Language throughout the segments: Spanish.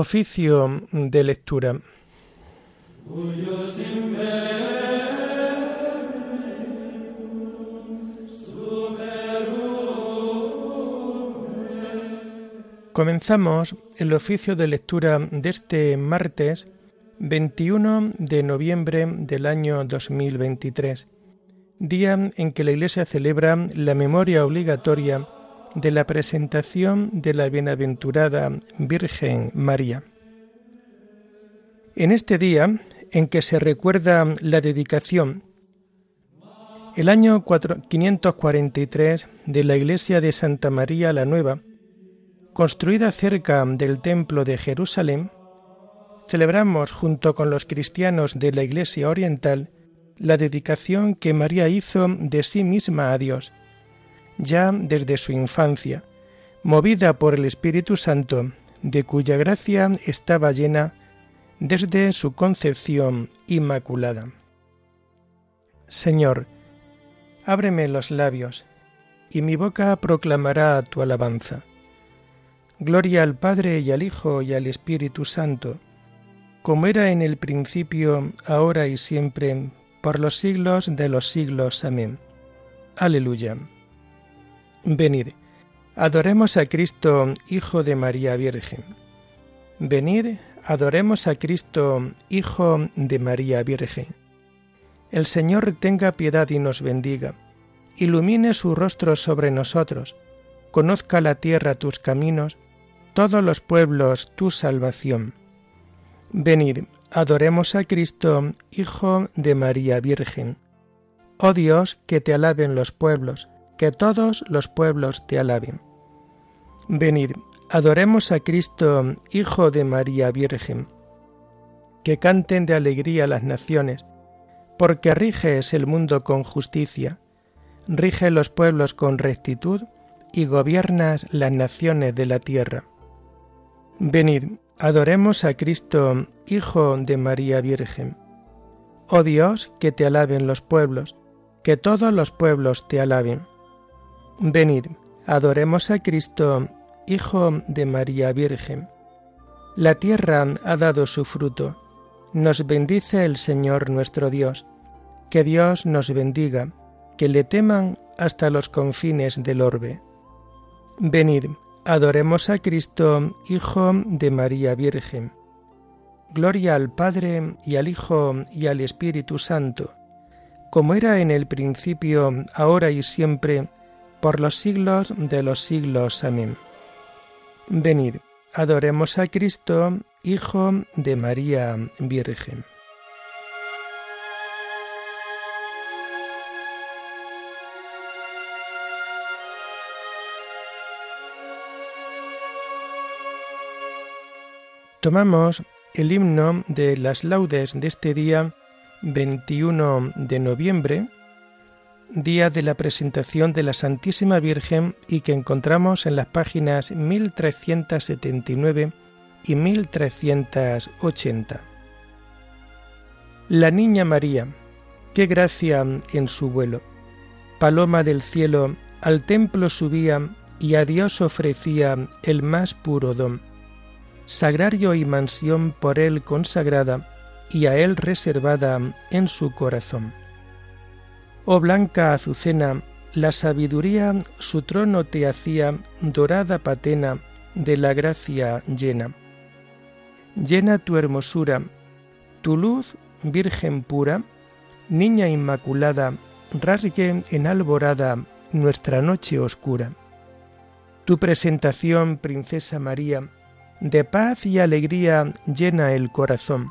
Oficio de lectura. Comenzamos el oficio de lectura de este martes 21 de noviembre del año 2023, día en que la Iglesia celebra la memoria obligatoria de la presentación de la bienaventurada Virgen María. En este día en que se recuerda la dedicación, el año 543 de la iglesia de Santa María la Nueva, construida cerca del templo de Jerusalén, celebramos junto con los cristianos de la iglesia oriental la dedicación que María hizo de sí misma a Dios ya desde su infancia, movida por el Espíritu Santo, de cuya gracia estaba llena desde su concepción inmaculada. Señor, ábreme los labios, y mi boca proclamará tu alabanza. Gloria al Padre y al Hijo y al Espíritu Santo, como era en el principio, ahora y siempre, por los siglos de los siglos. Amén. Aleluya. Venid, adoremos a Cristo, Hijo de María Virgen. Venid, adoremos a Cristo, Hijo de María Virgen. El Señor tenga piedad y nos bendiga, ilumine su rostro sobre nosotros, conozca la tierra tus caminos, todos los pueblos tu salvación. Venid, adoremos a Cristo, Hijo de María Virgen. Oh Dios, que te alaben los pueblos, que todos los pueblos te alaben. Venid, adoremos a Cristo, Hijo de María Virgen. Que canten de alegría las naciones, porque riges el mundo con justicia, rige los pueblos con rectitud y gobiernas las naciones de la tierra. Venid, adoremos a Cristo, Hijo de María Virgen. Oh Dios, que te alaben los pueblos, que todos los pueblos te alaben. Venid, adoremos a Cristo, Hijo de María Virgen. La tierra ha dado su fruto. Nos bendice el Señor nuestro Dios. Que Dios nos bendiga, que le teman hasta los confines del orbe. Venid, adoremos a Cristo, Hijo de María Virgen. Gloria al Padre y al Hijo y al Espíritu Santo, como era en el principio, ahora y siempre, por los siglos de los siglos. Amén. Venid, adoremos a Cristo, Hijo de María Virgen. Tomamos el himno de las laudes de este día 21 de noviembre día de la presentación de la Santísima Virgen y que encontramos en las páginas 1379 y 1380. La Niña María, qué gracia en su vuelo. Paloma del cielo, al templo subía y a Dios ofrecía el más puro don. Sagrario y mansión por él consagrada y a él reservada en su corazón Oh blanca azucena, la sabiduría su trono te hacía dorada patena de la gracia llena. Llena tu hermosura, tu luz, Virgen pura, Niña inmaculada, rasgue en alborada nuestra noche oscura. Tu presentación, Princesa María, de paz y alegría llena el corazón,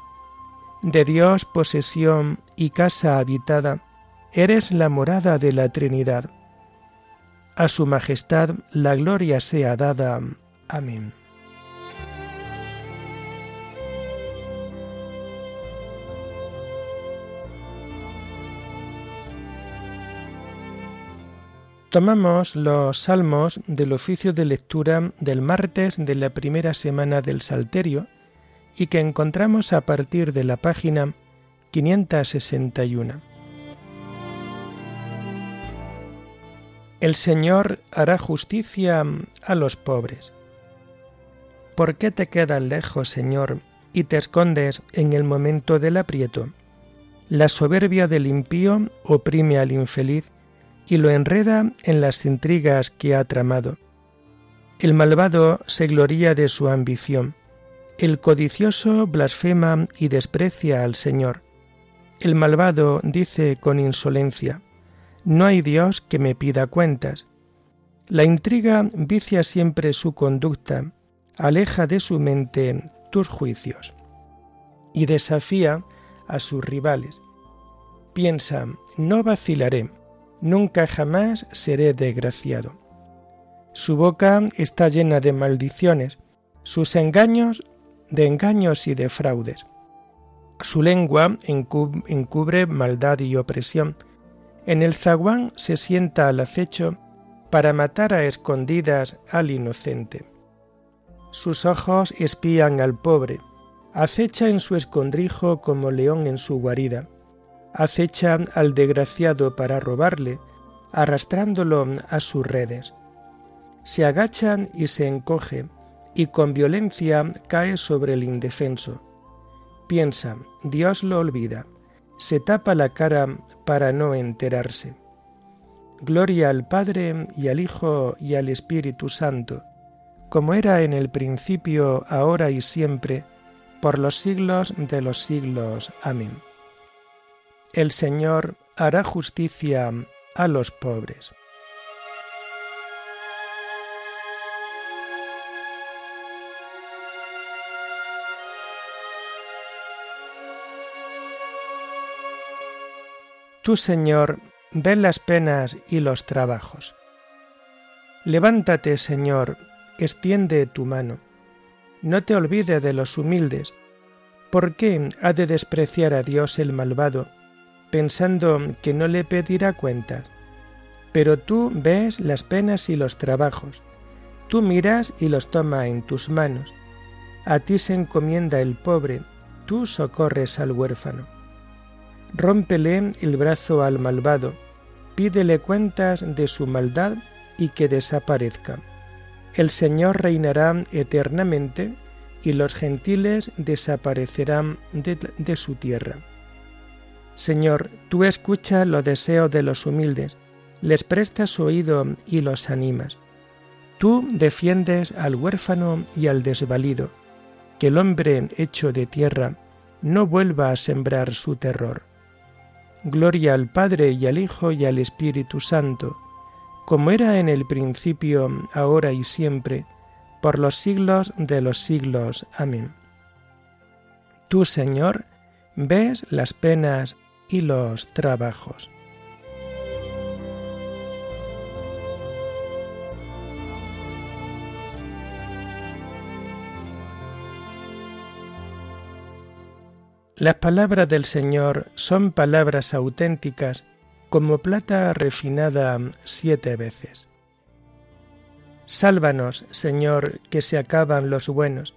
de Dios posesión y casa habitada, eres la morada de la Trinidad. A su majestad la gloria sea dada. Amén. Tomamos los salmos del oficio de lectura del martes de la primera semana del Salterio y que encontramos a partir de la página 561. El Señor hará justicia a los pobres. ¿Por qué te quedas lejos, Señor, y te escondes en el momento del aprieto? La soberbia del impío oprime al infeliz y lo enreda en las intrigas que ha tramado. El malvado se gloría de su ambición, el codicioso blasfema y desprecia al Señor. El malvado dice con insolencia, No hay Dios que me pida cuentas. La intriga vicia siempre su conducta, aleja de su mente tus juicios y desafía a sus rivales. Piensa, no vacilaré, nunca jamás seré desgraciado. Su boca está llena de maldiciones, sus engaños de engaños y de fraudes. Su lengua encubre maldad y opresión. En el zaguán se sienta al acecho para matar a escondidas al inocente. Sus ojos espían al pobre, acecha en su escondrijo como león en su guarida, acecha al desgraciado para robarle, arrastrándolo a sus redes. Se agachan y se encoge, y con violencia cae sobre el indefenso. Piensa, Dios lo olvida, se tapa la cara para no enterarse. Gloria al Padre y al Hijo y al Espíritu Santo, como era en el principio, ahora y siempre, por los siglos de los siglos. Amén. El Señor hará justicia a los pobres. Tú, Señor, ves las penas y los trabajos. Levántate, Señor, extiende tu mano. No te olvides de los humildes. ¿Por qué ha de despreciar a Dios el malvado, pensando que no le pedirá cuentas? Pero tú ves las penas y los trabajos. Tú miras y los toma en tus manos. A ti se encomienda el pobre, tú socorres al huérfano. Rómpele el brazo al malvado, pídele cuentas de su maldad y que desaparezca. El Señor reinará eternamente y los gentiles desaparecerán de, su tierra. Señor, tú escuchas los deseos de los humildes, les prestas oído y los animas. Tú defiendes al huérfano y al desvalido, que el hombre hecho de tierra no vuelva a sembrar su terror. Gloria al Padre y al Hijo y al Espíritu Santo, como era en el principio, ahora y siempre, por los siglos de los siglos. Amén. Tú, Señor, ves las penas y los trabajos. Las palabras del Señor son palabras auténticas como plata refinada siete veces. Sálvanos, Señor, que se acaban los buenos,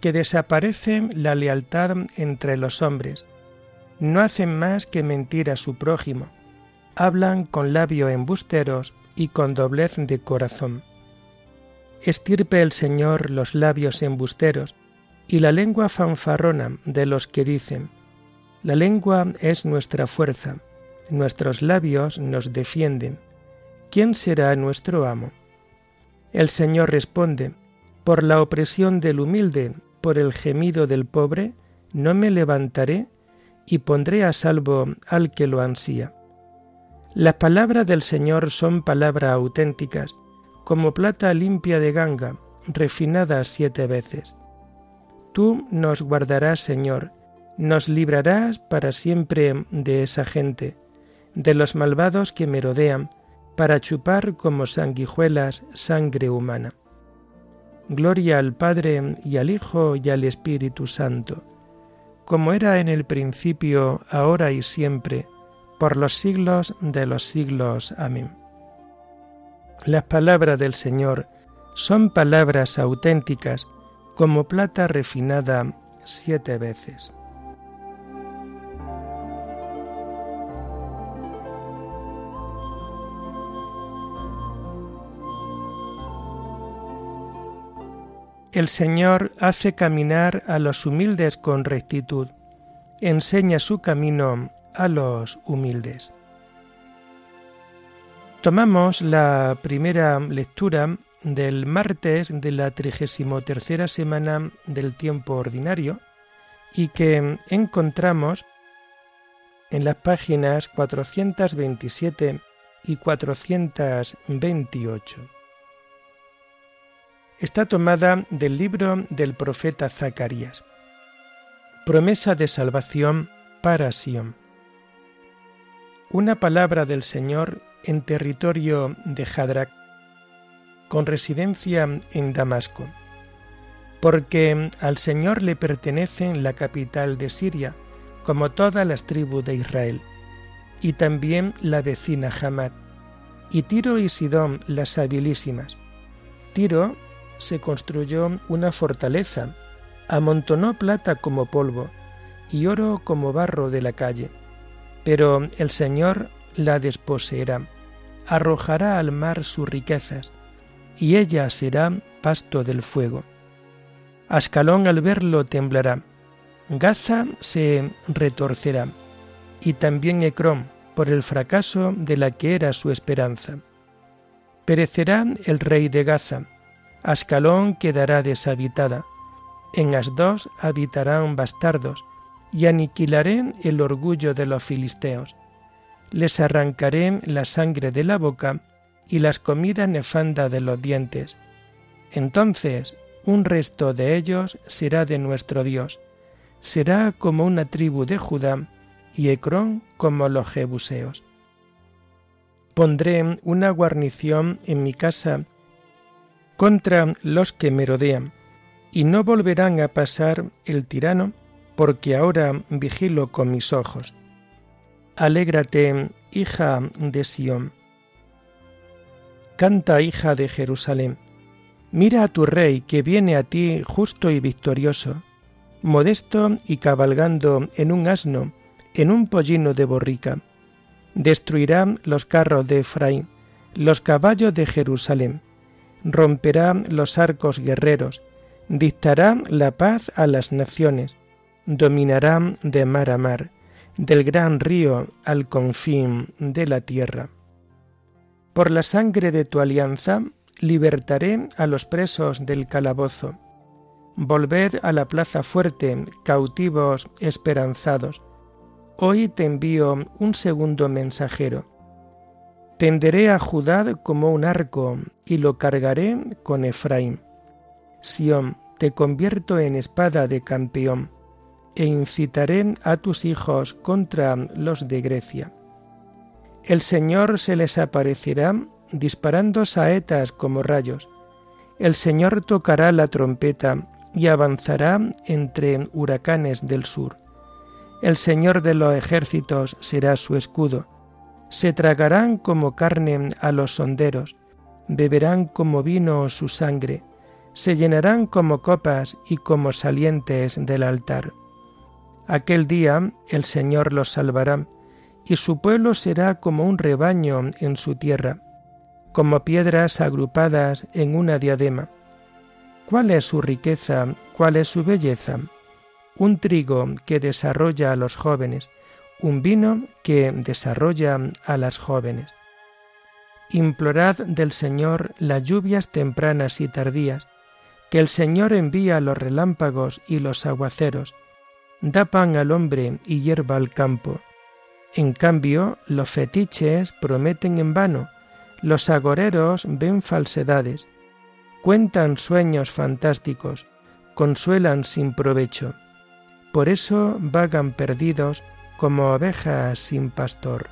que desaparece la lealtad entre los hombres, no hacen más que mentir a su prójimo, hablan con labios embusteros y con doblez de corazón. Estirpe el Señor los labios embusteros, y la lengua fanfarrona de los que dicen, la lengua es nuestra fuerza, nuestros labios nos defienden, ¿quién será nuestro amo? El Señor responde, por la opresión del humilde, por el gemido del pobre, no me levantaré y pondré a salvo al que lo ansía. Las palabras del Señor son palabras auténticas, como plata limpia de ganga, refinada siete veces. Tú nos guardarás, Señor, nos librarás para siempre de esa gente, de los malvados que merodean, para chupar como sanguijuelas sangre humana. Gloria al Padre y al Hijo y al Espíritu Santo, como era en el principio, ahora y siempre, por los siglos de los siglos. Amén. Las palabras del Señor son palabras auténticas, como plata refinada siete veces. El Señor hace caminar a los humildes con rectitud, enseña su camino a los humildes. Tomamos la primera lectura del martes de la 33 semana del tiempo ordinario y que encontramos en las páginas 427 y 428 está tomada del libro del profeta Zacarías. Promesa de salvación para Sión. Una palabra del Señor en territorio de Hadrach, con residencia en Damasco. Porque al Señor le pertenecen la capital de Siria, como todas las tribus de Israel, y también la vecina Hamad, y Tiro y Sidón las habilísimas. Tiro se construyó una fortaleza, amontonó plata como polvo y oro como barro de la calle. Pero el Señor la desposeerá, arrojará al mar sus riquezas, y ella será pasto del fuego. Ascalón al verlo temblará, Gaza se retorcerá, y también Ecrón por el fracaso de la que era su esperanza. Perecerá el rey de Gaza, Ascalón quedará deshabitada. En Asdos habitarán bastardos, y aniquilaré el orgullo de los filisteos. Les arrancaré la sangre de la boca y las comidas nefandas de los dientes. Entonces un resto de ellos será de nuestro Dios. Será como una tribu de Judá y Ecrón como los jebuseos. Pondré una guarnición en mi casa contra los que merodean, y no volverán a pasar el tirano, porque ahora vigilo con mis ojos. Alégrate, hija de Sión. Canta, hija de Jerusalén. Mira a tu rey que viene a ti justo y victorioso, modesto y cabalgando en un asno, en un pollino de borrica. Destruirá los carros de Efraín, los caballos de Jerusalén romperá los arcos guerreros, dictará la paz a las naciones, dominará de mar a mar, del gran río al confín de la tierra. Por la sangre de tu alianza, libertaré a los presos del calabozo. Volved a la plaza fuerte, cautivos esperanzados. Hoy te envío un segundo mensajero Tenderé a Judá como un arco y lo cargaré con Efraín. Sión, te convierto en espada de campeón e incitaré a tus hijos contra los de Grecia. El Señor se les aparecerá disparando saetas como rayos. El Señor tocará la trompeta y avanzará entre huracanes del sur. El Señor de los ejércitos será su escudo se tragarán como carne a los sonderos, beberán como vino su sangre, se llenarán como copas y como salientes del altar. Aquel día el Señor los salvará, y su pueblo será como un rebaño en su tierra, como piedras agrupadas en una diadema. ¿Cuál es su riqueza? ¿Cuál es su belleza? Un trigo que desarrolla a los jóvenes, un vino que desarrolla a las jóvenes. Implorad del Señor las lluvias tempranas y tardías, que el Señor envía los relámpagos y los aguaceros, da pan al hombre y hierba al campo. En cambio, los fetiches prometen en vano, los agoreros ven falsedades, cuentan sueños fantásticos, consuelan sin provecho. Por eso vagan perdidos como ovejas sin pastor.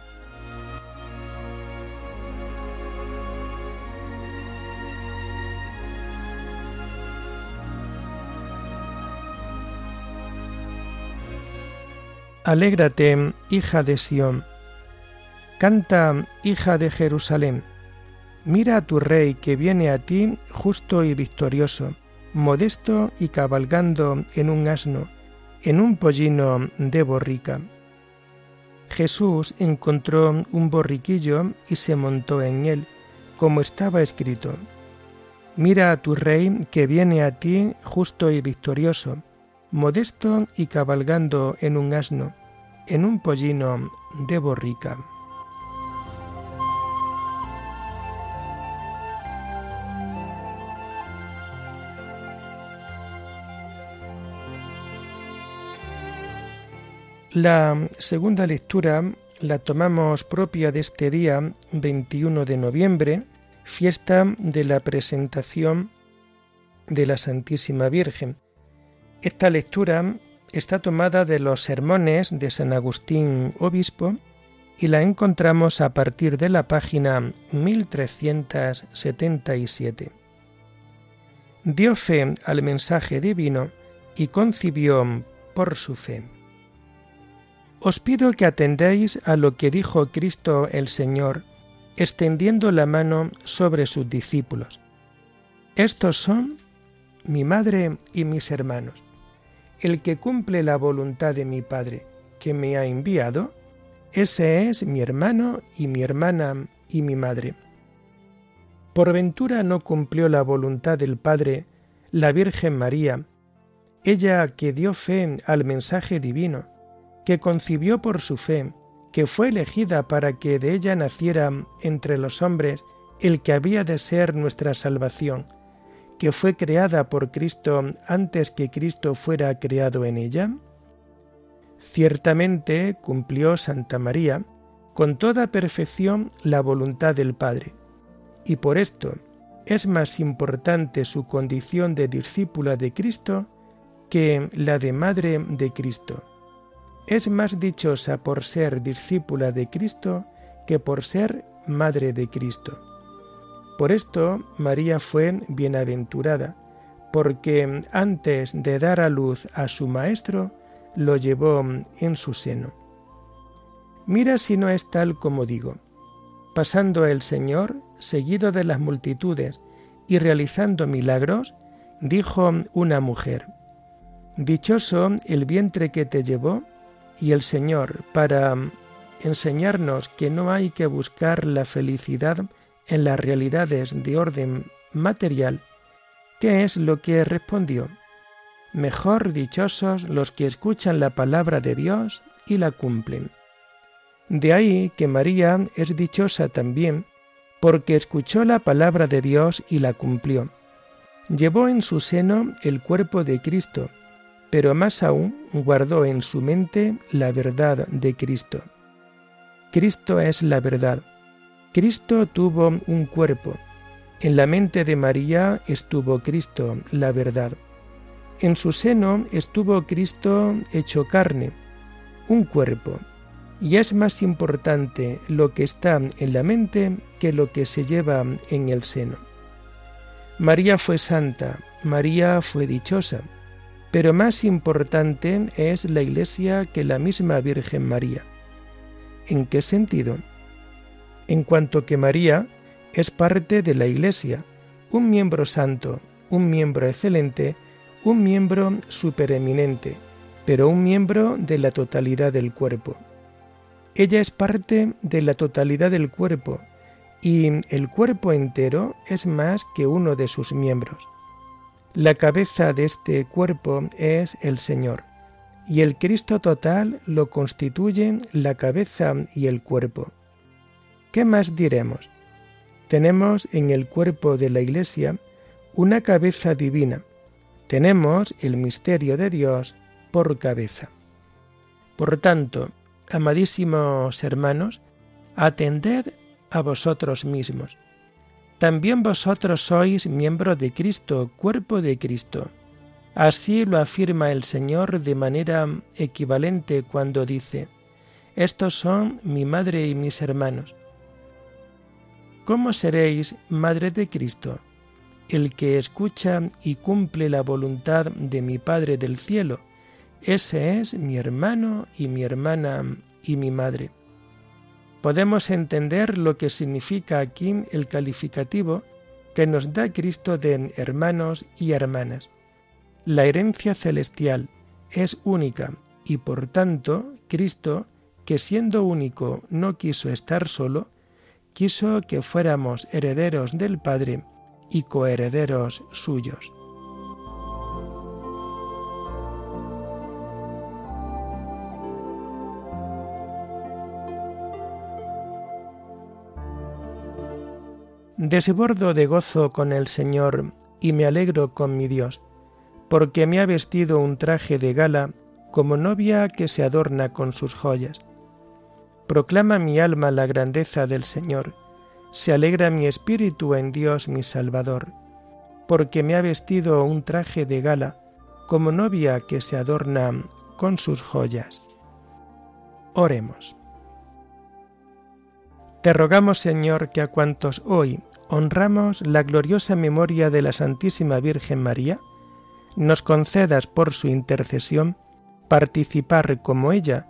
Alégrate, hija de Sión. Canta, hija de Jerusalén. Mira a tu rey que viene a ti justo y victorioso, modesto y cabalgando en un asno, en un pollino de borrica. Jesús encontró un borriquillo y se montó en él, como estaba escrito. Mira a tu rey que viene a ti justo y victorioso, modesto y cabalgando en un asno, en un pollino de borrica. La segunda lectura la tomamos propia de este día 21 de noviembre, fiesta de la presentación de la Santísima Virgen. Esta lectura está tomada de los sermones de San Agustín Obispo y la encontramos a partir de la página 1377. Dio fe al mensaje divino y concibió por su fe. Os pido que atendéis a lo que dijo Cristo el Señor, extendiendo la mano sobre sus discípulos. Estos son mi madre y mis hermanos. El que cumple la voluntad de mi Padre, que me ha enviado, ese es mi hermano y mi hermana y mi madre. Por ventura no cumplió la voluntad del Padre la Virgen María, ella que dio fe al mensaje divino, que concibió por su fe, que fue elegida para que de ella naciera entre los hombres el que había de ser nuestra salvación, que fue creada por Cristo antes que Cristo fuera creado en ella? Ciertamente cumplió Santa María con toda perfección la voluntad del Padre, y por esto es más importante su condición de discípula de Cristo que la de madre de Cristo es más dichosa por ser discípula de Cristo que por ser madre de Cristo. Por esto María fue bienaventurada, porque antes de dar a luz a su Maestro, lo llevó en su seno. Mira si no es tal como digo. Pasando el Señor, seguido de las multitudes y realizando milagros, dijo una mujer, Dichoso el vientre que te llevó y el Señor para enseñarnos que no hay que buscar la felicidad en las realidades de orden material, ¿qué es lo que respondió? Mejor dichosos los que escuchan la palabra de Dios y la cumplen. De ahí que María es dichosa también, porque escuchó la palabra de Dios y la cumplió. Llevó en su seno el cuerpo de Cristo, pero más aún guardó en su mente la verdad de Cristo. Cristo es la verdad. Cristo tuvo un cuerpo. En la mente de María estuvo Cristo, la verdad. En su seno estuvo Cristo hecho carne, un cuerpo. Y es más importante lo que está en la mente que lo que se lleva en el seno. María fue santa, María fue dichosa pero más importante es la Iglesia que la misma Virgen María. ¿En qué sentido? En cuanto que María es parte de la Iglesia, un miembro santo, un miembro excelente, un miembro supereminente, pero un miembro de la totalidad del cuerpo. Ella es parte de la totalidad del cuerpo, y el cuerpo entero es más que uno de sus miembros. La cabeza de este cuerpo es el Señor, y el Cristo total lo constituyen la cabeza y el cuerpo. ¿Qué más diremos? Tenemos en el cuerpo de la Iglesia una cabeza divina. Tenemos el misterio de Dios por cabeza. Por tanto, amadísimos hermanos, atended a vosotros mismos también vosotros sois miembros de Cristo, cuerpo de Cristo. Así lo afirma el Señor de manera equivalente cuando dice, Estos son mi madre y mis hermanos. ¿Cómo seréis madre de Cristo? El que escucha y cumple la voluntad de mi Padre del cielo, ese es mi hermano y mi hermana y mi madre podemos entender lo que significa aquí el calificativo que nos da Cristo de hermanos y hermanas. La herencia celestial es única y por tanto Cristo, que siendo único no quiso estar solo, quiso que fuéramos herederos del Padre y coherederos suyos. Desbordo de gozo con el Señor y me alegro con mi Dios, porque me ha vestido un traje de gala como novia que se adorna con sus joyas. Proclama mi alma la grandeza del Señor, se alegra mi espíritu en Dios mi Salvador, porque me ha vestido un traje de gala como novia que se adorna con sus joyas. Oremos. Te rogamos, Señor, que a cuantos hoy honramos la gloriosa memoria de la Santísima Virgen María, nos concedas por su intercesión participar como ella